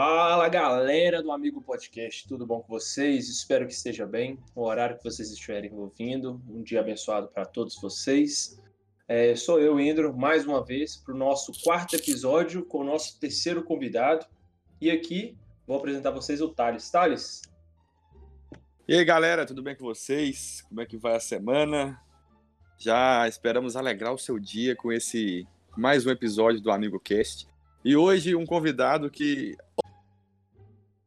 Fala galera do Amigo Podcast, tudo bom com vocês? Espero que esteja bem. O horário que vocês estiverem ouvindo, um dia abençoado para todos vocês. É, sou eu, Indro, mais uma vez para o nosso quarto episódio com o nosso terceiro convidado. E aqui vou apresentar vocês o Thales. Thales. E aí galera, tudo bem com vocês? Como é que vai a semana? Já esperamos alegrar o seu dia com esse mais um episódio do Amigo Cast. E hoje um convidado que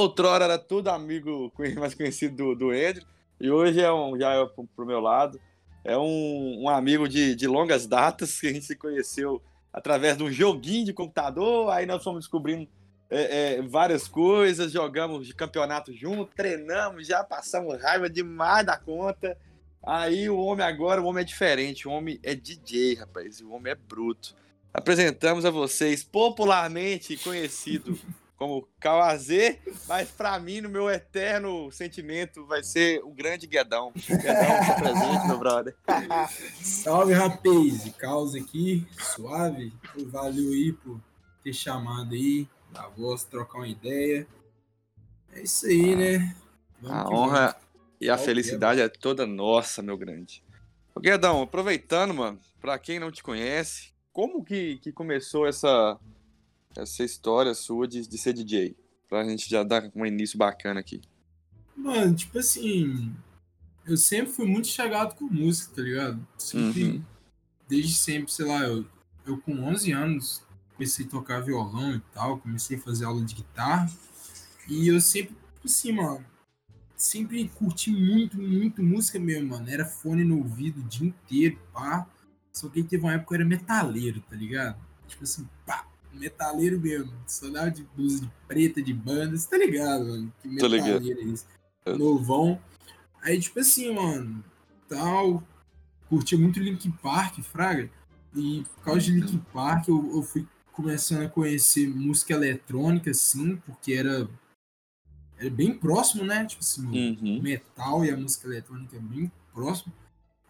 outrora era tudo amigo mais conhecido do, do Andrew, e hoje é um, já é pro, pro meu lado, é um, um amigo de, de longas datas que a gente se conheceu através de um joguinho de computador, aí nós fomos descobrindo é, é, várias coisas, jogamos de campeonato junto, treinamos, já passamos raiva demais da conta. Aí o homem agora, o homem é diferente, o homem é DJ, rapaz, o homem é bruto apresentamos a vocês, popularmente conhecido como Kawazê, mas para mim, no meu eterno sentimento, vai ser o grande Guedão. Guedão, se presente, meu brother. Salve, rapaz! Causa aqui, suave. Valeu aí por ter chamado aí, da voz, trocar uma ideia. É isso aí, né? Vamos a honra vamos. e a felicidade é toda nossa, meu grande. Guedão, aproveitando, mano, para quem não te conhece, como que, que começou essa, essa história sua de, de ser DJ? Pra gente já dar um início bacana aqui. Mano, tipo assim, eu sempre fui muito chegado com música, tá ligado? Sempre, uhum. desde sempre, sei lá, eu, eu com 11 anos comecei a tocar violão e tal, comecei a fazer aula de guitarra. E eu sempre, tipo assim, mano, sempre curti muito, muito música mesmo, mano. Era fone no ouvido o dia inteiro, pá. Só que teve uma época que eu era metaleiro, tá ligado? Tipo assim, pá, metaleiro mesmo. Só dava de blusa de preta, de banda, você tá ligado, mano? Que metaleiro é isso. Novão. Aí, tipo assim, mano, tal. Curti muito Linkin Park, Fraga. E por causa de Linkin Park, eu, eu fui começando a conhecer música eletrônica, assim, porque era, era bem próximo, né? Tipo assim, uhum. metal e a música eletrônica é bem próximo.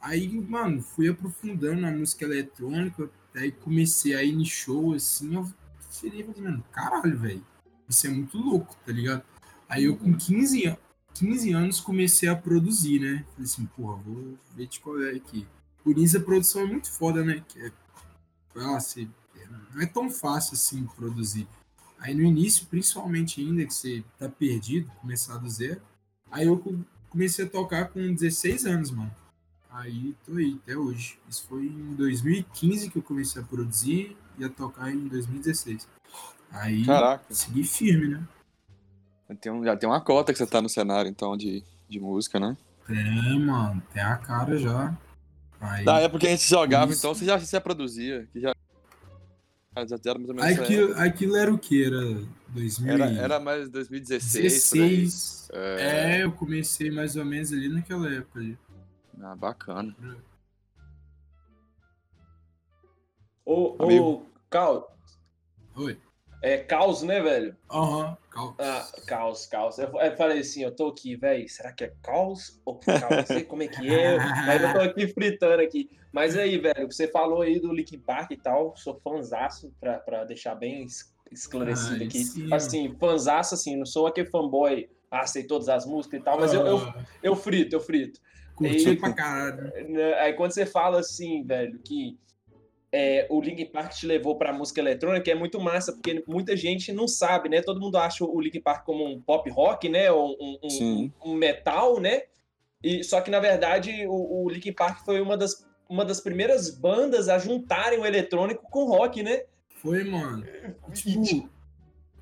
Aí, mano, fui aprofundando na música eletrônica, aí comecei a ir em show, assim, eu falei, mano, caralho, velho, isso é muito louco, tá ligado? Aí eu com 15, uhum. 15 anos comecei a produzir, né? Falei assim, porra, vou ver de qual é aqui. Por isso a produção é muito foda, né? Que é, nossa, não é tão fácil assim produzir. Aí no início, principalmente ainda, que você tá perdido, começar do zero, aí eu comecei a tocar com 16 anos, mano. Aí tô aí até hoje. Isso foi em 2015 que eu comecei a produzir e a tocar em 2016. Aí Caraca. segui firme, né? Tem um, já tem uma cota que você tá no cenário, então, de, de música, né? Tem, mano. Tem a cara já. Aí, da época que a gente jogava, isso. então, você já, já produzia. Que já, já era mais ou menos aquilo, aquilo era o que? Era 2000? Era, era mais 2016. 16. É... é... eu comecei mais ou menos ali naquela época ali. Ah, bacana. Ô, ô, Cal. Oi. É caos, né, velho? Aham, uhum, caos. Ah, caos, caos. Eu, eu, falei assim, eu tô aqui, velho, será que é caos ou caos? Não sei como é que é, mas eu tô aqui fritando aqui. Mas aí, velho, você falou aí do Linkin Park e tal, sou fãzaço, pra, pra deixar bem esclarecido Ai, aqui. Sim. Assim, fãzaço, assim, não sou aquele fanboy, ah, sei todas as músicas e tal, mas eu, eu, eu frito, eu frito. Curti pra caralho. Né, aí quando você fala assim, velho, que é, o Linkin Park te levou pra música eletrônica, é muito massa, porque muita gente não sabe, né? Todo mundo acha o Linkin Park como um pop rock, né? Ou um, um, um metal, né? E, só que, na verdade, o, o Linkin Park foi uma das, uma das primeiras bandas a juntarem o eletrônico com rock, né? Foi, mano. Tipo,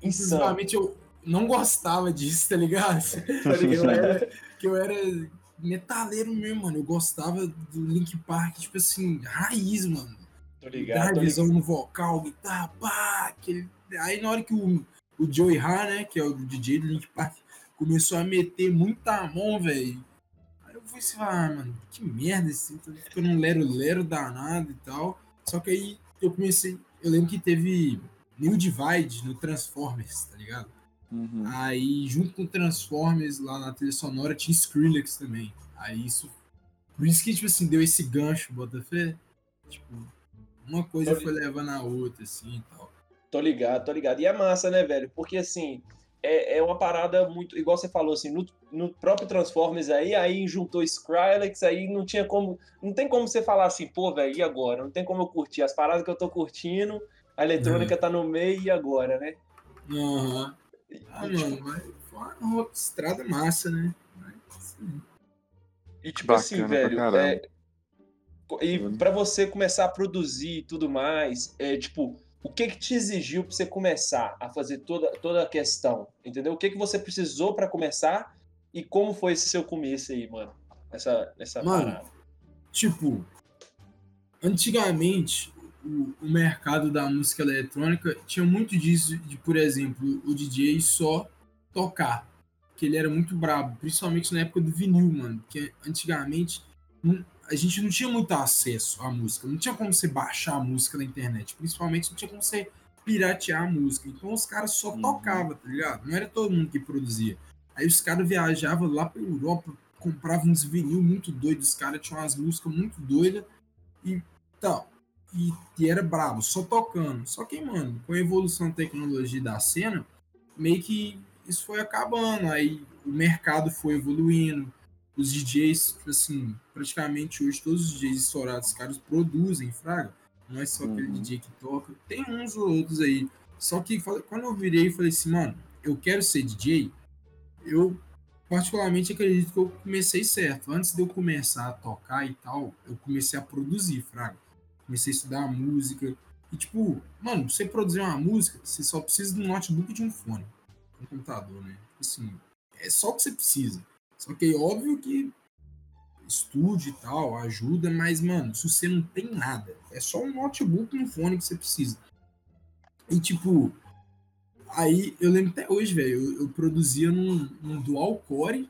sinceramente, eu não gostava disso, tá ligado? Tá ligado? Eu era, que eu era metaleiro mesmo, mano. Eu gostava do Link Park, tipo assim, raiz, mano. Tô ligado. Guitarra, no vocal, guitarra, pá. Aquele... Aí na hora que o, o Joey Ha, né, que é o DJ do Link Park, começou a meter muita mão, velho. Aí eu fui assim, ah, mano, que merda esse, tô ficando um lero-lero danado e tal. Só que aí eu comecei, eu lembro que teve New Divide no Transformers, tá ligado? Uhum. Aí, junto com Transformers, lá na trilha sonora, tinha Skrillex também. Aí isso. Por isso que, tipo assim, deu esse gancho, Botafé. Tipo, uma coisa foi levando a outra, assim e tal. Tô ligado, tô ligado. E é massa, né, velho? Porque assim, é, é uma parada muito. Igual você falou, assim, no, no próprio Transformers aí, aí juntou Skrillex, aí não tinha como. Não tem como você falar assim, pô, velho, e agora? Não tem como eu curtir. As paradas que eu tô curtindo, a eletrônica uhum. tá no meio e agora, né? Aham. Uhum. Ah, mano, mas foi uma estrada massa, né? Mas, e tipo assim, velho, é, e para você começar a produzir e tudo mais, é tipo, o que que te exigiu para você começar a fazer toda, toda a questão, entendeu? O que que você precisou para começar e como foi esse seu começo aí, mano? Essa, essa mano, parada. tipo, antigamente o, o, mercado da música eletrônica tinha muito disso de, por exemplo, o DJ só tocar, que ele era muito brabo, principalmente na época do vinil, mano, porque antigamente a gente não tinha muito acesso à música, não tinha como você baixar a música na internet, principalmente não tinha como você piratear a música. Então os caras só uhum. tocavam, tá ligado? Não era todo mundo que produzia. Aí os caras viajavam lá pra Europa, compravam uns vinil muito doidos, os caras tinham umas músicas muito doidas e tal. E, e, era brabo, só tocando. Só que, mano, com a evolução da tecnologia da cena, meio que isso foi acabando. Aí o mercado foi evoluindo, os DJs, assim, praticamente hoje todos os DJs estourados, caras produzem, fraga. Não é só aquele uhum. DJ que toca. Tem uns ou outros aí. Só que quando eu virei e falei assim, mano, eu quero ser DJ, eu particularmente acredito que eu comecei certo. Antes de eu começar a tocar e tal, eu comecei a produzir, fraga. Comecei a estudar música. E tipo, mano, você produzir uma música, você só precisa de um notebook e de um fone. Um computador, né? Assim, é só o que você precisa. Só que é óbvio que estude e tal, ajuda, mas, mano, se você não tem nada, é só um notebook e um fone que você precisa. E, tipo, aí eu lembro até hoje, velho, eu, eu, produzia num, num dual core,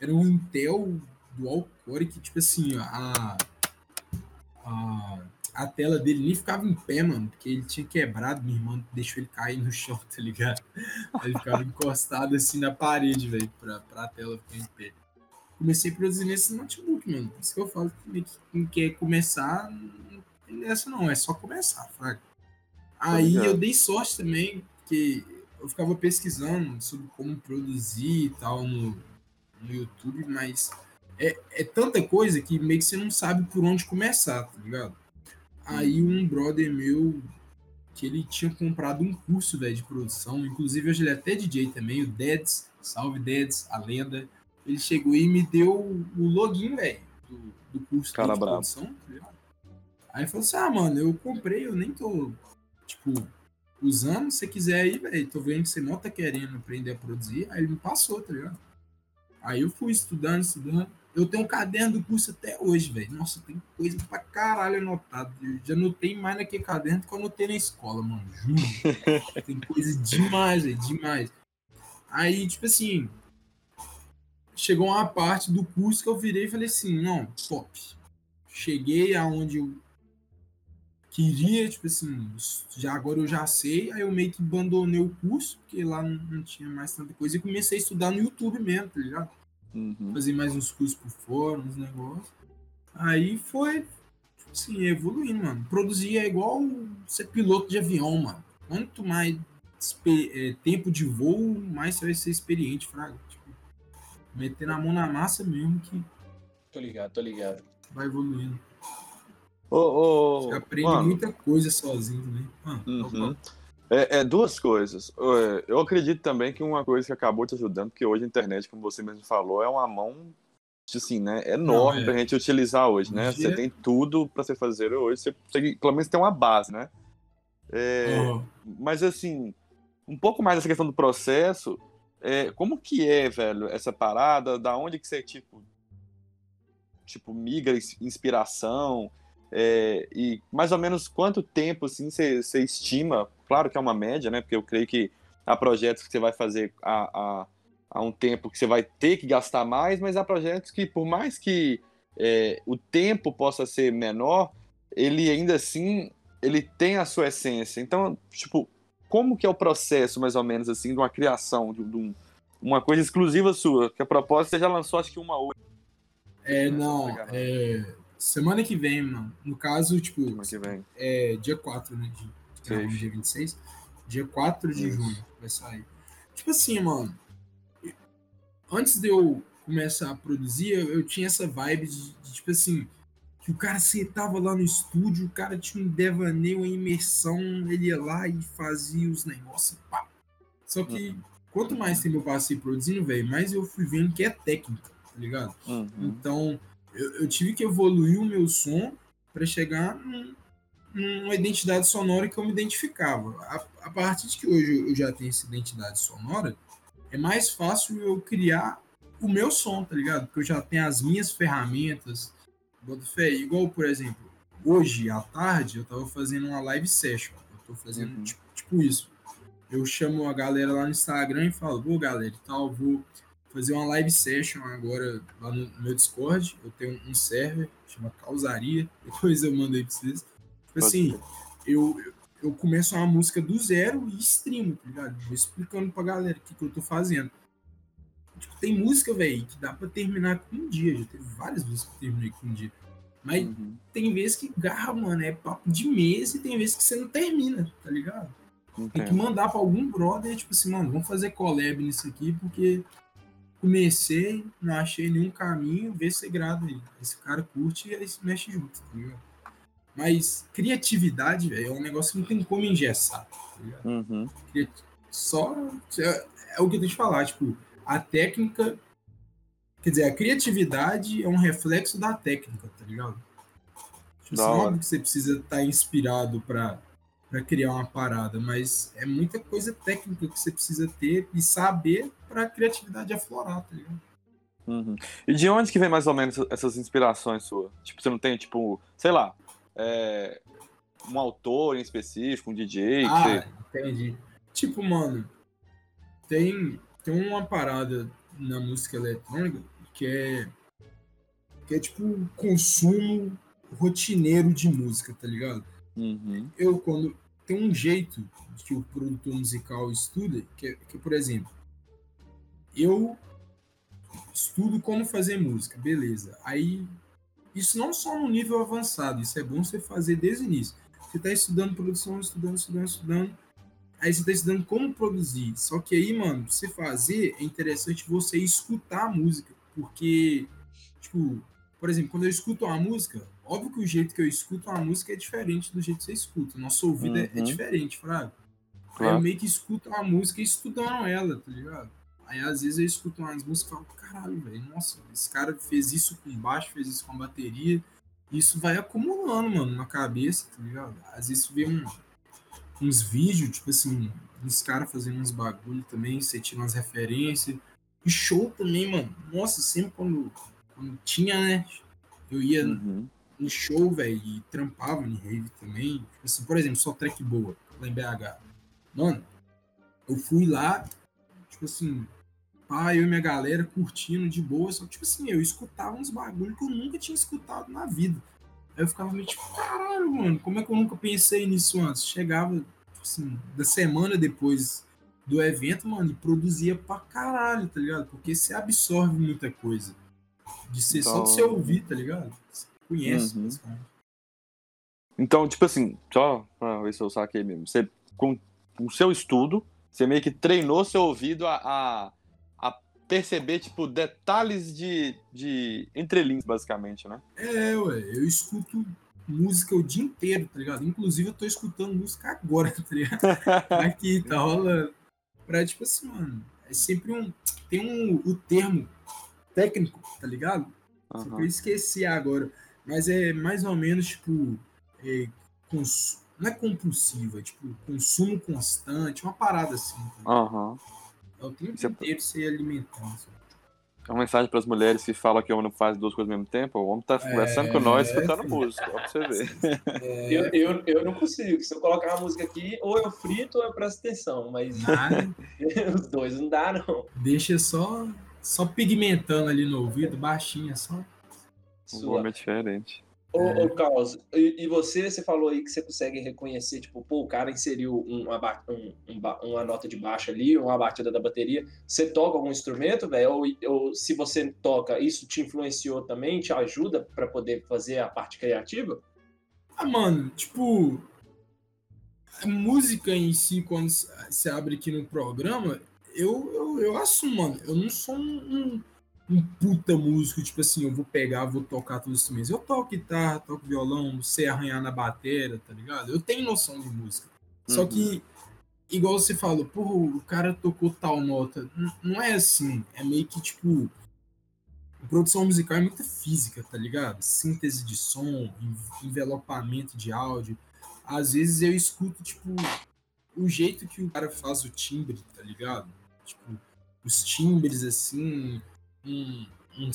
era um Intel dual core que, tipo assim, a, a a tela dele nem ficava em pé, mano, porque ele tinha quebrado, minha irmã deixou ele cair no chão, tá ligado? Ele ficava encostado assim na parede, velho, pra, pra tela ficar em pé. Comecei a produzir nesse notebook, mano. Por isso que eu falo que quem quer começar, não tem dessa não, é só começar, fraga. Aí eu dei sorte também, que eu ficava pesquisando sobre como produzir e tal no, no YouTube, mas é, é tanta coisa que meio que você não sabe por onde começar, tá ligado? Aí um brother meu, que ele tinha comprado um curso véio, de produção, inclusive hoje ele é até DJ também, o Deads, salve Deads, a lenda. Ele chegou e me deu o login, velho, do, do, curso Cara de bravo. produção. Tá aí falou assim: ah, mano, eu comprei, eu nem tô, tipo, usando. Se você quiser aí, velho, tô vendo que você não tá querendo aprender a produzir. Aí ele me passou, tá ligado? Aí eu fui estudando, estudando. Eu tenho um caderno do curso até hoje, velho. Nossa, tem coisa pra caralho anotado. Eu já anotei mais naquele caderno que eu anotei na escola, mano. Juro. tem coisa demais, velho. Demais. Aí, tipo assim, chegou uma parte do curso que eu virei e falei assim, não, top. Cheguei aonde eu queria, tipo assim, já agora eu já sei, aí eu meio que abandonei o curso, porque lá não, não tinha mais tanta coisa, e comecei a estudar no YouTube mesmo, tá ligado? Uhum. Fazer mais uns cursos por fora, uns negócios. Aí foi, assim, evoluindo, mano. Produzir é igual ser piloto de avião, mano. Quanto mais é, tempo de voo, mais você vai ser experiente, fraga. Tipo, meter na mão na massa mesmo que. Tô ligado, tô ligado. Vai evoluindo. Ô, ô, você aprende mano. muita coisa sozinho, né? Ah, uhum. É, é, duas coisas. É, eu acredito também que uma coisa que acabou te ajudando, porque hoje a internet, como você mesmo falou, é uma mão assim, né, enorme Não, é. pra gente utilizar hoje, né? Você tem tudo para você fazer hoje, você, você, pelo menos tem uma base, né? É, uhum. Mas assim, um pouco mais dessa questão do processo, é, como que é, velho, essa parada? Da onde que você, tipo, tipo migra inspiração? É, e mais ou menos quanto tempo assim você, estima? Claro que é uma média, né? Porque eu creio que há projetos que você vai fazer há um tempo que você vai ter que gastar mais, mas há projetos que, por mais que é, o tempo possa ser menor, ele ainda assim ele tem a sua essência. Então, tipo, como que é o processo, mais ou menos, assim, de uma criação, de, de um, uma coisa exclusiva sua? Que a propósito você já lançou, acho que uma hoje. É, não, é, Semana que vem, mano. No caso, tipo, Semana que vem. é dia 4, né? De, de dia 26. Dia 4 de Isso. junho vai sair. tipo assim, mano. Antes de eu começar a produzir, eu, eu tinha essa vibe de, de, tipo assim, que o cara sentava lá no estúdio, o cara tinha um devaneio, uma imersão, ele ia lá e fazia os negócios, pá. Só que uhum. quanto mais tempo eu passei produzindo, velho, mais eu fui vendo que é técnica, tá ligado? Uhum. Então, eu, eu, tive que evoluir o meu som para chegar num, numa identidade sonora que eu me identificava. A, a partir de que hoje eu já tenho essa identidade sonora, é mais fácil eu criar o meu som, tá ligado? Porque eu já tenho as minhas ferramentas. Fé, igual, por exemplo, hoje à tarde eu tava fazendo uma live session. Eu tô fazendo uhum. tipo, tipo, isso. Eu chamo a galera lá no Instagram e falo, pô, galera, tal, vou fazer uma live session agora lá no meu Discord. Eu tenho um server, chama Causaria. Depois eu mandei pra vocês. Tipo assim, eu, eu começo uma música do zero e streamo, tá ligado? Vou explicando pra galera o que, que eu tô fazendo. Tipo, tem música, velho, que dá pra terminar com um dia. Já teve várias músicas que eu terminei com um dia. Mas uhum. tem vezes que garra, mano, é papo de mês e tem vezes que você não termina, tá ligado? Entendo. Tem que mandar pra algum brother, tipo assim, mano, vamos fazer collab nisso aqui, porque comecei, não achei nenhum caminho, vê se você grava aí. Esse cara curte e aí se mexe junto, tá ligado? Mas criatividade, véio, é um negócio que não tem como engessar. Tá uhum. Só. É, é, o que eu tenho que falar, tipo, a técnica. Quer dizer, a criatividade é um reflexo da técnica, tá ligado? Tipo, assim, óbvio que você precisa estar tá inspirado para para criar uma parada, mas é muita coisa técnica que você precisa ter e saber para a criatividade aflorar, tá ligado? Uhum. E de onde que vem mais ou menos essas inspirações suas? Tipo, você não tem, tipo, sei lá, é, um autor em específico, um DJ? Ah, você... entendi. Tipo, mano, tem, tem uma parada na música eletrônica que é que é tipo consumo rotineiro de música, tá ligado? Uhum. Eu, quando. Tem um jeito que o produtor musical estuda, que, é, que por exemplo, eu estudo como fazer música, beleza. Aí isso não só no nível avançado, isso é bom você fazer desde o início. Você está estudando produção, estudando, estudando, estudando. Aí você está estudando como produzir. Só que aí, mano, você fazer, é interessante você escutar a música. Porque, tipo, por exemplo, quando eu escuto uma música, óbvio que o jeito que eu escuto uma música é diferente do jeito que você escuta. Nosso ouvido uhum. é, é, uhum. diferente, Fraga. Claro. Aí eu meio que escuto uma música estudando ela, tá ligado? Aí às vezes eu escuto umas músicas e falo, caralho, velho, nossa, esse cara fez isso com baixo, fez isso com bateria. Isso vai acumulando, mano, na cabeça, tá ligado? Às vezes vê um, uns vídeos, tipo assim, uns caras fazendo uns bagulho também, você tira umas referências. E show também, mano. Nossa, sempre quando, quando tinha, né? Eu ia uhum. No show, velho, e trampava em rave também. Tipo assim, por exemplo, só track boa, lá em BH. Mano, eu fui lá, tipo assim, pá, eu e minha galera curtindo de boa, só que, tipo assim, eu escutava uns bagulho que eu nunca tinha escutado na vida. Aí eu ficava meio tipo, caralho, mano, como é que eu nunca pensei nisso antes? Chegava, tipo assim, da semana depois do evento, mano, e produzia pra caralho, tá ligado? Porque você absorve muita coisa. De ser então... só de você ouvir, tá ligado? Conhece, uhum. Então, tipo assim, só pra ver se eu saquei mesmo. Você, com o seu estudo, você meio que treinou seu ouvido a, a perceber, tipo, detalhes de, de entrelinhas, basicamente, né? É, ué, eu escuto música o dia inteiro, tá ligado? Inclusive, eu tô escutando música agora, tá ligado? Aqui, tá rolando. Pra, tipo assim, mano, é sempre um. Tem um o termo técnico, tá ligado? Uhum. Eu esqueci agora. Mas é mais ou menos, tipo. É, cons... Não é compulsivo, é tipo consumo constante, uma parada assim. Tá Aham. Uhum. É o tempo Você... inteiro se alimentando. É uma mensagem para as mulheres que falam que o homem não faz duas coisas ao mesmo tempo. O homem tá conversando é, com nós escutando é, música, pra você ver. É, eu, eu, eu não consigo. Se eu colocar uma música aqui, ou eu frito ou eu presto atenção. Mas os dois não dá, não. Deixa só, só pigmentando ali no ouvido, baixinha só. O homem é diferente. Ô, ô Carlos, e, e, você, você falou aí que você consegue reconhecer, tipo, pô, o cara inseriu uma, um, um, uma nota de baixo ali, uma batida da bateria. Você toca algum instrumento, velho? Ou, ou se você toca, isso te influenciou também, te ajuda para poder fazer a parte criativa? Ah, mano, tipo, a música em si, quando você abre aqui no programa, eu, eu, eu assumo, mano. Eu não sou um, um, um, puta músico, tipo assim, eu vou pegar, vou tocar todos os instrumentos. Eu toco guitarra, toco violão, sei arranhar na bateria, tá ligado? Eu tenho noção de música. Uhum. Só que, igual você falou, porra, o cara tocou tal nota. Não é assim. É meio que, tipo. produção musical é muito física, tá ligado? Síntese de som, envelopamento de áudio. Às vezes eu escuto, tipo, o jeito que o cara faz o timbre, tá ligado? Tipo, os timbres assim, um, um,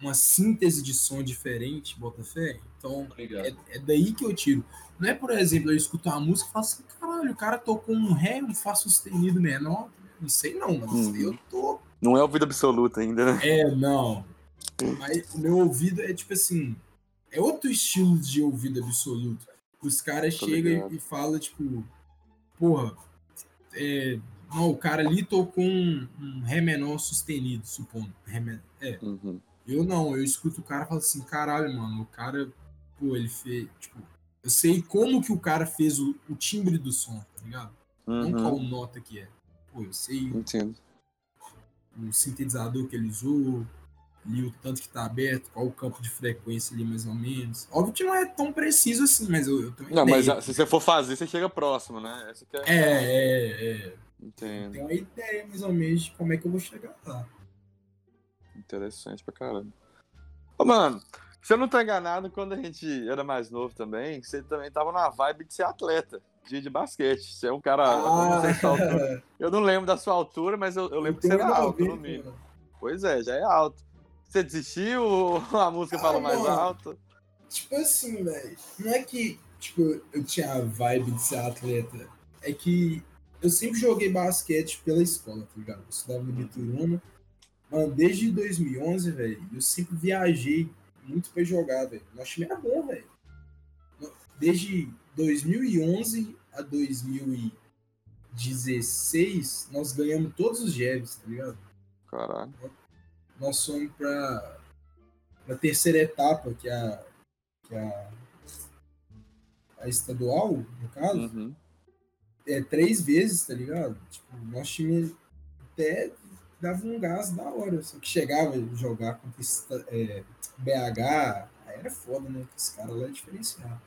uma síntese de som diferente, bota fé. Então, é, é, daí que eu tiro. Não é, por exemplo, eu escuto uma música e falo assim, caralho, o cara tocou um ré, um fá sustenido menor. Não sei não, mas hum. eu tô. Não é ouvido absoluto ainda, né? É, não. Mas o meu ouvido é tipo assim. É outro estilo de ouvido absoluto. Os caras chegam e falam, tipo, porra, é, não, o cara ali tocou um, um Ré menor sustenido, supondo. Ré é. Uhum. Eu não, eu escuto o cara e falo assim, caralho, mano, o cara, pô, ele fez, tipo, eu sei como que o cara fez o, o timbre do som, tá ligado? Uhum. Não qual nota que é. Pô, eu sei Entendo. o sintetizador que ele usou, ali o tanto que tá aberto, qual o campo de frequência ali mais ou menos. Óbvio que não é tão preciso assim, mas eu, eu tenho Não, ideia. mas se você for fazer, você chega próximo, né? É, é, é, é. Entendo. Tem uma ideia mais ou menos de como é que eu vou chegar lá. Interessante pra caramba. Ô, mano, se eu não tô enganado, quando a gente era mais novo também, você também tava na vibe de ser atleta, de, de basquete. Você é um cara. Ah. Eu, não eu, não lembro da sua altura, mas eu, eu lembro eu que você era alto, no mínimo. Pois é, já é alto. Você desistiu ou a música ah, falou mais alto? Tipo assim, velho. Não é que tipo, eu tinha a vibe de ser atleta. É que eu sempre joguei basquete pela escola, tá ligado? Eu estudava no Bituruna. Mano, desde 2011, velho, eu sempre viajei muito pra jogar, velho. Nosso time era bom, velho. Desde 2011 a 2016, nós ganhamos todos os Jebs, tá ligado? Caralho nós fomos para a terceira etapa, que é a, que é a, a estadual, no caso. Uhum. É três vezes, tá ligado? Tipo, nosso time até dava um gás da hora. Só que chegava a jogar contra é, BH, aí era foda, né? Esse cara lá é diferenciado.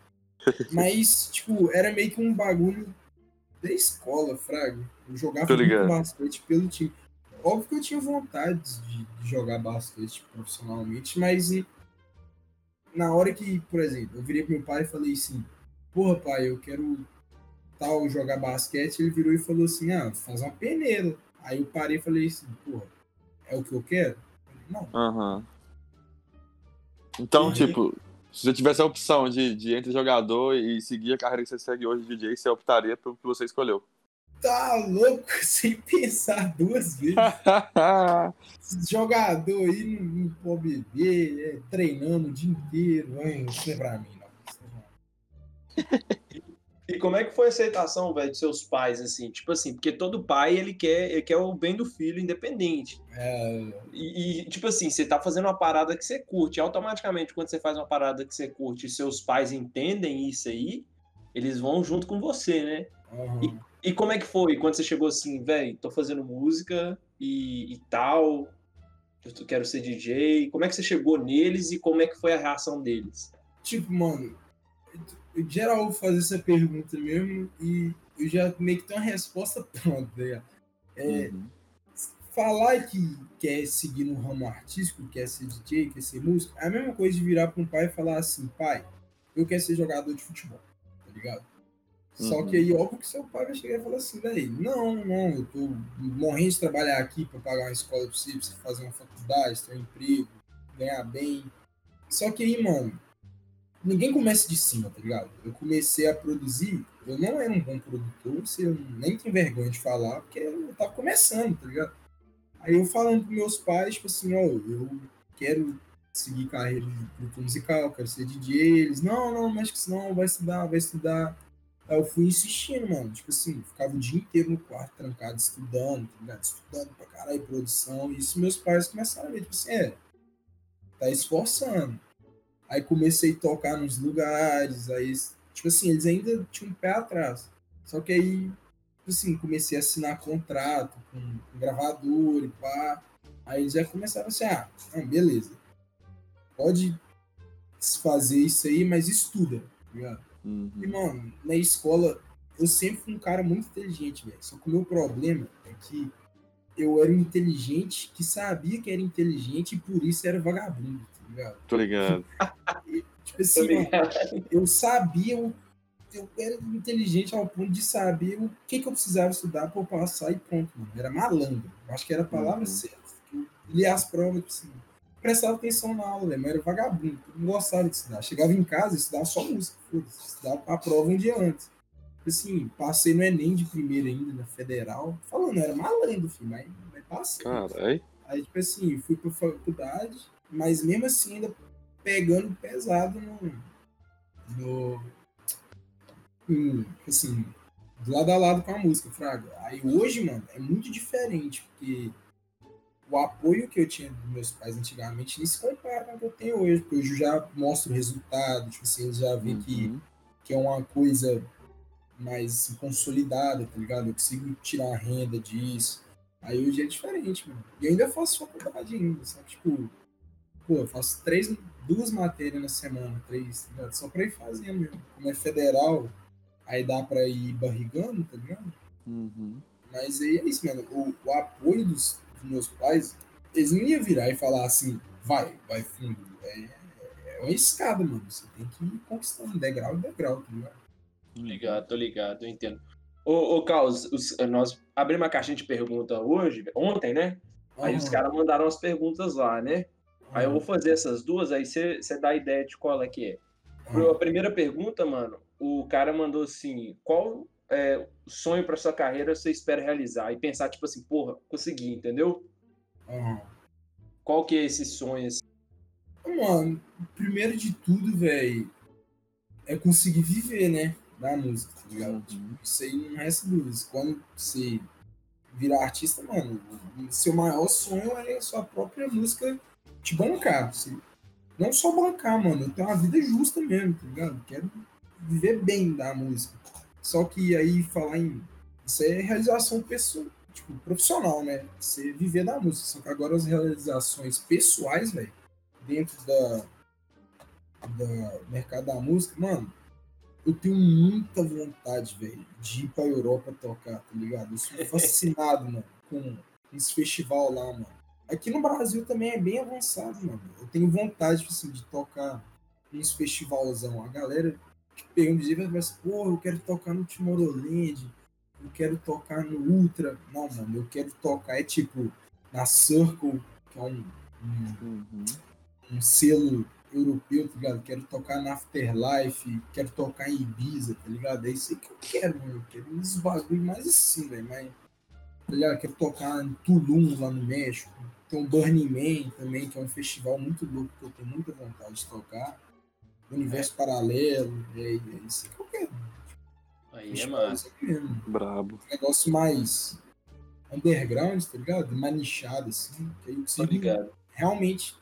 Mas, tipo, era meio que um bagulho da escola, Fraga. Eu jogava muito basquete pelo time. Óbvio que eu tinha vontade de, de jogar basquete profissionalmente, mas na hora que, por exemplo, eu virei pro meu pai e falei assim, porra, pai, eu quero tal jogar basquete, ele virou e falou assim, ah, faz uma peneira. Aí eu parei e falei assim, porra, é o que eu quero? não. Uhum. Então, tipo, se você tivesse a opção de, de entre jogador e seguir a carreira que você segue hoje de DJ, você optaria pelo que você escolheu? tá louco sem pensar duas vezes. Jogador aí não, não pode beber, é, treinando o dia inteiro. Hein? Isso é pra mim, não. E como é que foi a aceitação, velho, de seus pais, assim? Tipo assim, porque todo pai, ele quer, ele quer o bem do filho independente. É... E, e, tipo assim, você tá fazendo uma parada que você curte. Automaticamente, quando você faz uma parada que você curte e seus pais entendem isso aí, eles vão junto com você, né? Uhum. E, e como é que foi quando você chegou assim, velho, tô fazendo música e, e, tal, eu quero ser DJ. Como é que você chegou neles e como é que foi a reação deles? Tipo, mano, em geral vou fazer essa pergunta mesmo e eu já meio que tenho uma resposta pronta. Né? É, uhum. Falar que quer seguir no ramo artístico, quer ser DJ, quer ser músico, é a mesma coisa de virar para um pai e falar assim, pai, eu quero ser jogador de futebol, tá ligado? Só que aí, óbvio que seu pai vai chegar e falar assim, velho, não, não, eu tô morrendo de trabalhar aqui para pagar uma escola pra você, pra você fazer uma faculdade, ter um emprego, ganhar bem. Só que aí, mano, ninguém começa de cima, tá ligado? Eu comecei a produzir, eu não era um bom produtor, eu nem tenho vergonha de falar, porque eu tava começando, tá ligado? Aí eu falando pros meus pais, tipo assim, ó, eu quero seguir carreira de produtor musical, quero ser DJ, eles, não, não, mas que senão vai estudar, vai estudar. Aí eu fui insistindo, mano. Tipo assim, ficava o dia inteiro no quarto, trancado, estudando, tá ligado? Estudando pra caralho, produção. E isso meus pais começaram a ver, tipo assim, é, tá esforçando. Aí comecei a tocar nos lugares, aí, tipo assim, eles ainda tinham um pé atrás. Só que aí, assim, comecei a assinar contrato com, com gravador e pá. Aí eles já começaram assim, ah, não, beleza. Pode fazer isso aí, mas estuda, tá ligado? Uhum. E, mano, na escola, eu sempre fui um cara muito inteligente, velho. Só que o meu problema é que eu era inteligente, que sabia que era inteligente e por isso era vagabundo, ligado? Tô ligado. Tipo assim, mano, eu sabia, eu, eu era inteligente ao ponto de saber o que, que eu precisava estudar para eu passar e pronto, mano. Era malandro. Eu acho que era a palavra Uhum. certa. Lia as provas, tipo assim, prestava atenção na aula, mas era vagabundo. Não gostava de estudar. Chegava em casa e estudava só música, foda-se. Estudava a prova um dia antes. Tipo Assim, passei no Enem de primeira ainda, na Federal. Falando, era malandro, filho, mas, mas passei. Caralho. Aí, tipo assim, fui pra faculdade, mas mesmo assim ainda pegando pesado no. no em, assim, do lado a lado com a música, Fraga. Aí hoje, mano, é muito diferente, porque o apoio que eu tinha dos meus pais antigamente nem se compara com o que eu tenho hoje, porque hoje eu já mostro o resultado, tipo assim, eles já veem que Uhum. que é uma coisa mais assim, consolidada, tá ligado? Eu consigo tirar renda disso. Aí hoje é diferente, mano. E ainda faço faculdade ainda, sabe? Tipo, pô, eu faço três, duas matérias na semana, três, ligado? Só pra ir fazendo mesmo. Como é federal, aí dá pra ir barrigando, tá ligado? Uhum. Mas aí é isso, mano. O, o apoio dos, dos meus pais, eles não iam virar e falar assim, vai, vai fundo. É, é uma escada, mano. Você tem que ir conquistando degrau em degrau, tá ligado? Tô ligado, tô ligado, eu entendo. Ô, ô Carlos, os- nós abrimos uma caixinha de pergunta hoje, ontem, né? Aí os caras mandaram as perguntas lá, né? Aí eu vou fazer essas duas, aí você dá ideia de qual é que é. aham. A primeira pergunta, mano, o cara mandou assim: qual é, sonho pra sua carreira você espera realizar? E pensar, tipo assim, porra, consegui, entendeu? aham. Qual que é esse sonho? assim? Mano, primeiro de tudo, velho, é conseguir viver, né? Da música, tá ligado? Uhum. Isso aí não resta dúvidas. Quando você virar artista, mano, seu maior sonho é a sua própria música te bancar. Você, não só bancar, mano, eu tenho uma vida justa mesmo, tá ligado? Quero viver bem da música. Só que aí falar em. Isso é realização pessoal, tipo, profissional, né? Você viver da música. Só que agora as realizações pessoais, velho, dentro da, da mercado da música, mano, eu tenho muita vontade, velho, de ir pra Europa tocar, tá ligado? Eu sou fascinado, mano, com esse festival lá, mano. Aqui no Brasil também é bem avançado, mano. Eu tenho vontade, tipo assim, de tocar uns festivalzão. A galera que pergunta de vez mas, porra, eu quero tocar no Tomorrowland, eu quero tocar no Ultra. Não, mano, eu quero tocar, é tipo, na Circle, que é um, um Uhum. um selo europeu, tá ligado? Quero tocar na Afterlife, quero tocar em Ibiza, tá ligado? É isso aí que eu quero, mano. Eu quero uns bagulho mais assim, velho. Mas, tá ligado? Quero tocar em Tulum, lá no México. Tem o Burning Man também, que é um festival muito louco que eu tenho muita vontade de tocar. Universo Paralelo, é, é isso que eu quero. Aí é massa. mesmo. Brabo. Um negócio mais underground, tá ligado? Mais nichado, assim. Que aí consigo ligado. realmente.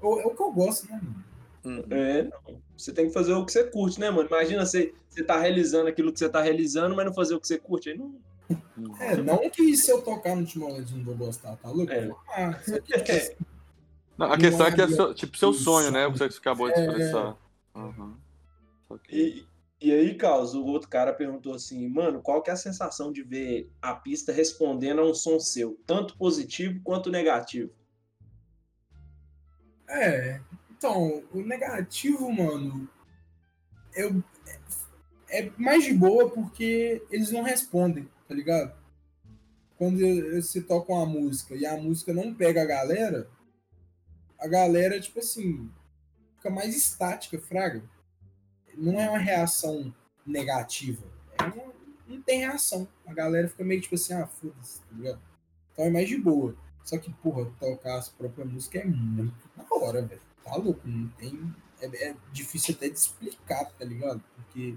É o é o que eu gosto, né, mano? Uhum. É, não. Você tem que fazer o que você curte, né, mano? Imagina você, você tá realizando aquilo que você tá realizando, mas não fazer o que você curte. Aí não. É, não que se eu tocar no Timolete eu não vou gostar, tá louco? É. Ah, tipo assim, Não, a questão é que é Não, seu- tipo seu sonho, né? O que você acabou de É. expressar. Uhum. E, e aí, Carlos, o outro cara perguntou assim, mano, qual que é a sensação de ver a pista respondendo a um som seu, tanto positivo quanto negativo? é, então, o negativo, mano, eu, é mais de boa porque eles não respondem, tá ligado? Quando você toca uma música e a música não pega a galera, a galera, tipo assim, fica mais estática, fraga. Não é uma reação negativa. É uma- não tem reação. A galera fica meio tipo assim, ah, foda-se, tá ligado? Então é mais de boa. Só que, porra, tocar as próprias músicas é muito da hora, velho. Tá louco, não tem. É, é difícil até de explicar, tá ligado? Porque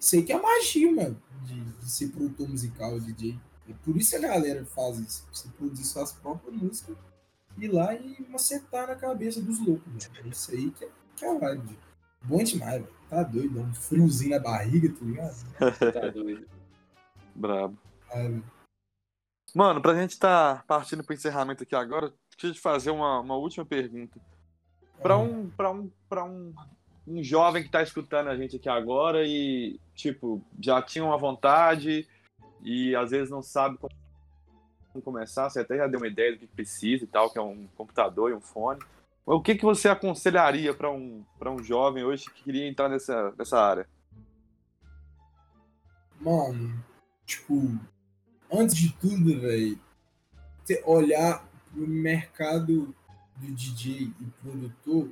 sei que é magia, mano, de, de ser produtor musical, DJ. É por isso a galera faz isso. Você produzir suas próprias músicas, ir lá e macetar na cabeça dos loucos, velho. É isso aí que é, que é a vibe. Bom demais, velho. Tá doido, dá um friozinho na barriga, tá ligado? Tá doido. Brabo. É. Mano, pra gente tá partindo pro encerramento aqui agora, deixa eu te fazer uma, uma última pergunta. Pra um, pra um, pra um, um jovem que tá escutando a gente aqui agora e, tipo, já tinha uma vontade e às vezes não sabe como começar, você até já deu uma ideia do que precisa e tal, que é um computador e um fone. O que, que você aconselharia para um, um jovem hoje que queria entrar nessa, nessa área? Mano, tipo, antes de tudo, velho, olhar pro mercado do DJ e produtor,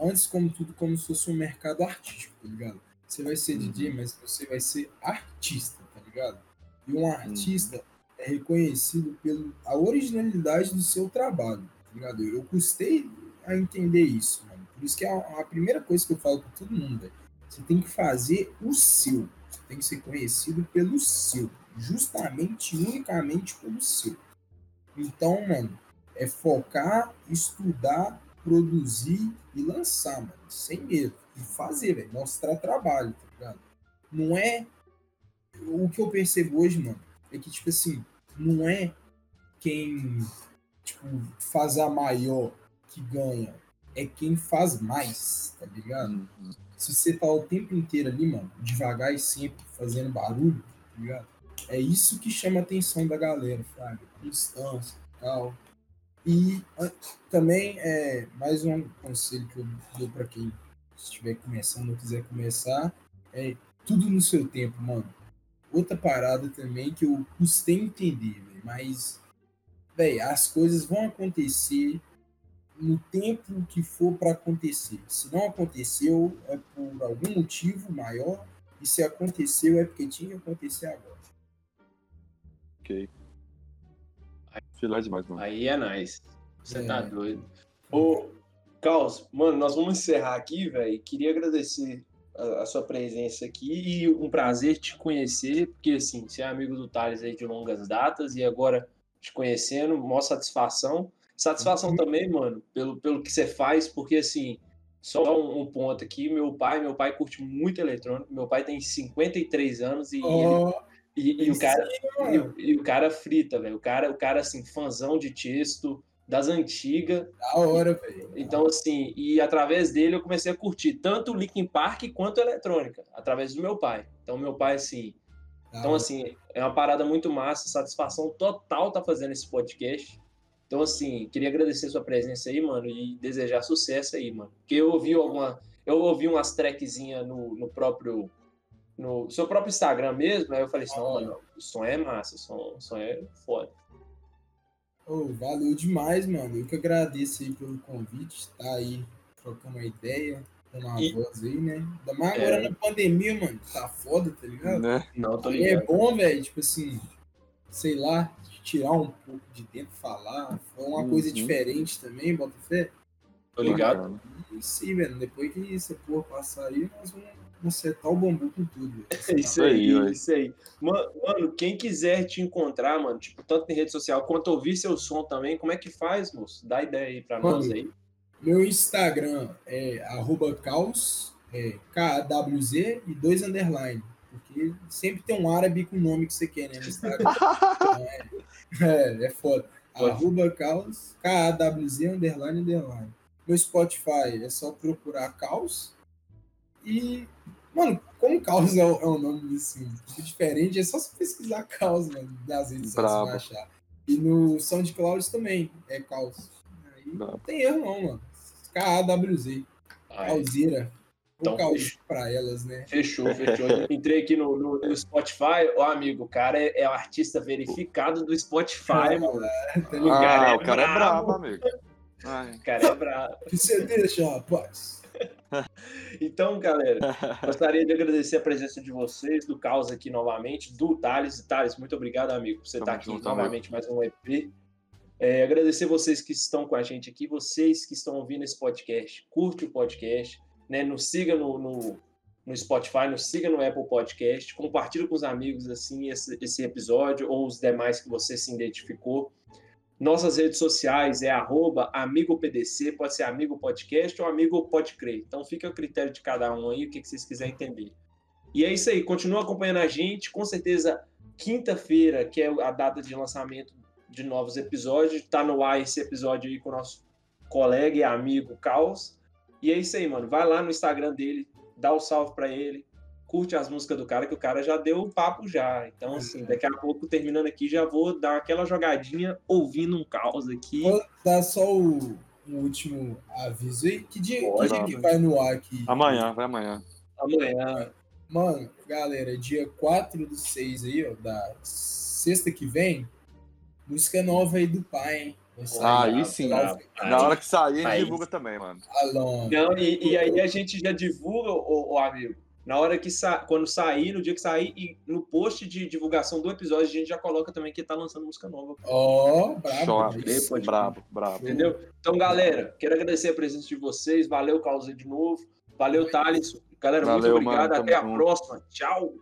antes como tudo, como se fosse um mercado artístico, tá ligado? Você vai ser uhum. DJ, mas você vai ser artista, tá ligado? E um artista uhum. é reconhecido pela originalidade do seu trabalho, tá ligado? Eu custei a entender isso, mano. Por isso que é a, a primeira coisa que eu falo pra todo mundo, velho. Você tem que fazer o seu. Você tem que ser conhecido pelo seu justamente, unicamente pelo seu. Então, mano, é focar, estudar, produzir e lançar, mano, sem medo. E fazer, velho, mostrar trabalho, tá ligado? Não é. O que eu percebo hoje, mano, é que, tipo assim, não é quem, tipo, faz a maior que ganha. É quem faz mais, tá ligado? Se você tá o tempo inteiro ali, mano, devagar e sempre fazendo barulho, tá ligado? É isso que chama a atenção da galera, sabe? Constância tal. E também, é, mais um conselho que eu dou para quem estiver começando ou quiser começar, é tudo no seu tempo, mano. Outra parada também que eu custei entender, véio, mas, velho, as coisas vão acontecer no tempo que for para acontecer. Se não aconteceu, é por algum motivo maior, e se aconteceu, é porque tinha que acontecer agora. Ok. Filé demais, mano. Aí é nice. Você é. tá doido. Ô, Carlos, mano, nós vamos encerrar aqui, velho. Queria agradecer a, a, sua presença aqui e um prazer te conhecer, porque assim, você é amigo do Thales aí de longas datas e agora te conhecendo, maior satisfação. Satisfação uhum. também, mano, pelo, pelo que você faz, porque assim, só um, um, ponto aqui, meu pai, meu pai curte muito eletrônico, meu pai tem 53 anos e oh. ele e, e o cara, e, e, o cara frita, velho. O cara, o cara, assim, fãzão de texto, das antigas. Da hora, velho. Então, assim, e através dele eu comecei a curtir tanto o Linkin Park quanto a eletrônica, através do meu pai. Então, meu pai, assim. Da então, hora. assim, é uma parada muito massa, satisfação total tá fazendo esse podcast. Então, assim, queria agradecer a sua presença aí, mano, e desejar sucesso aí, mano. Porque eu ouvi alguma. Eu ouvi umas trackzinhas no, no próprio no seu próprio Instagram mesmo, aí eu falei assim, não, mano, o som é massa, o som, o som é foda. Oh, valeu demais, mano. Eu que agradeço aí pelo convite, estar tá aí trocando uma ideia, dando uma e... voz aí, né? Ainda mais agora é... na pandemia, mano, tá foda, tá ligado? Né? Não, tô é ligado. é bom, velho, tipo assim, sei lá, tirar um pouco de dentro, falar, foi uma uhum. coisa diferente também, bota fé. Tô ligado. sim, velho, depois que essa porra passar aí, nós vamos consertar o bambu com tudo. É isso aí, aí isso aí. Mano, quem quiser te encontrar, mano, tipo, tanto em rede social quanto ouvir seu som também, como é que faz, moço? Dá ideia aí pra mano, nós aí. Meu Instagram é arroba caos, é K-A-W-Z e dois underline. Porque sempre tem um árabe com o nome que você quer, né? No Instagram. é, é, é foda. Pode. Arroba caos, K-A-W-Z underline underline. No Spotify é só procurar caos e, mano, como Caos é o, é o nome assim, diferente, é só se pesquisar Caos, mano, nas redes sociais vai achar. E no SoundCloud também é Caos. Aí não tem erro não, mano. K-A-W-Z. Causira. Então, caos para elas, né? Fechou, fechou. Entrei aqui no, no, no Spotify, ó, amigo, o cara é, é o artista verificado do Spotify, ah, mano. Tá ligado? Ah, é o cara é brabo, amigo. Ai. O cara é brabo. Que você deixa, rapaz? então, galera, gostaria de agradecer a presença de vocês, do Caos aqui novamente, do Thales. Thales, muito obrigado, amigo, por você estar aqui junto, novamente, mais um EP. É, agradecer vocês que estão com a gente aqui, vocês que estão ouvindo esse podcast, curte o podcast, né? Nos siga no, no, no Spotify, nos siga no Apple Podcast, compartilhe com os amigos assim esse, esse episódio ou os demais que você se identificou. Nossas redes sociais é arroba amigopdc, pode ser amigo podcast ou amigo pode crer. Então fica a critério de cada um aí, o que, que vocês quiserem entender. E é isso aí, continua acompanhando a gente. Com certeza, quinta-feira, que é a data de lançamento de novos episódios, tá no ar esse episódio aí com o nosso colega e amigo Caos. E é isso aí, mano. Vai lá no Instagram dele, dá o um salve para ele, curte as músicas do cara, que o cara já deu o papo já. Então, assim, daqui a pouco, terminando aqui, já vou dar aquela jogadinha ouvindo um caos aqui. Vou dar só o, o último aviso aí. Que dia, que, dia que vai no ar aqui? Amanhã, vai amanhã. Amanhã. Mano, galera, dia 4 do 6 aí, ó, da sexta que vem, música nova aí do pai, hein? Ah, aí sim. Na, na hora que sair, a gente divulga também, mano. Alô. Não, e, e, aí a gente já divulga, o, o amigo. Na hora que sa... quando sair, no dia que sair, e no post de divulgação do episódio, a gente já coloca também que tá lançando música nova. Ó, oh, brabo. Show. brabo, brabo. Entendeu? Então, galera, quero agradecer a presença de vocês. Valeu, Causa, de novo. Valeu, Thales. Galera, Valeu, muito obrigado. Mano, Até a junto. próxima. Tchau.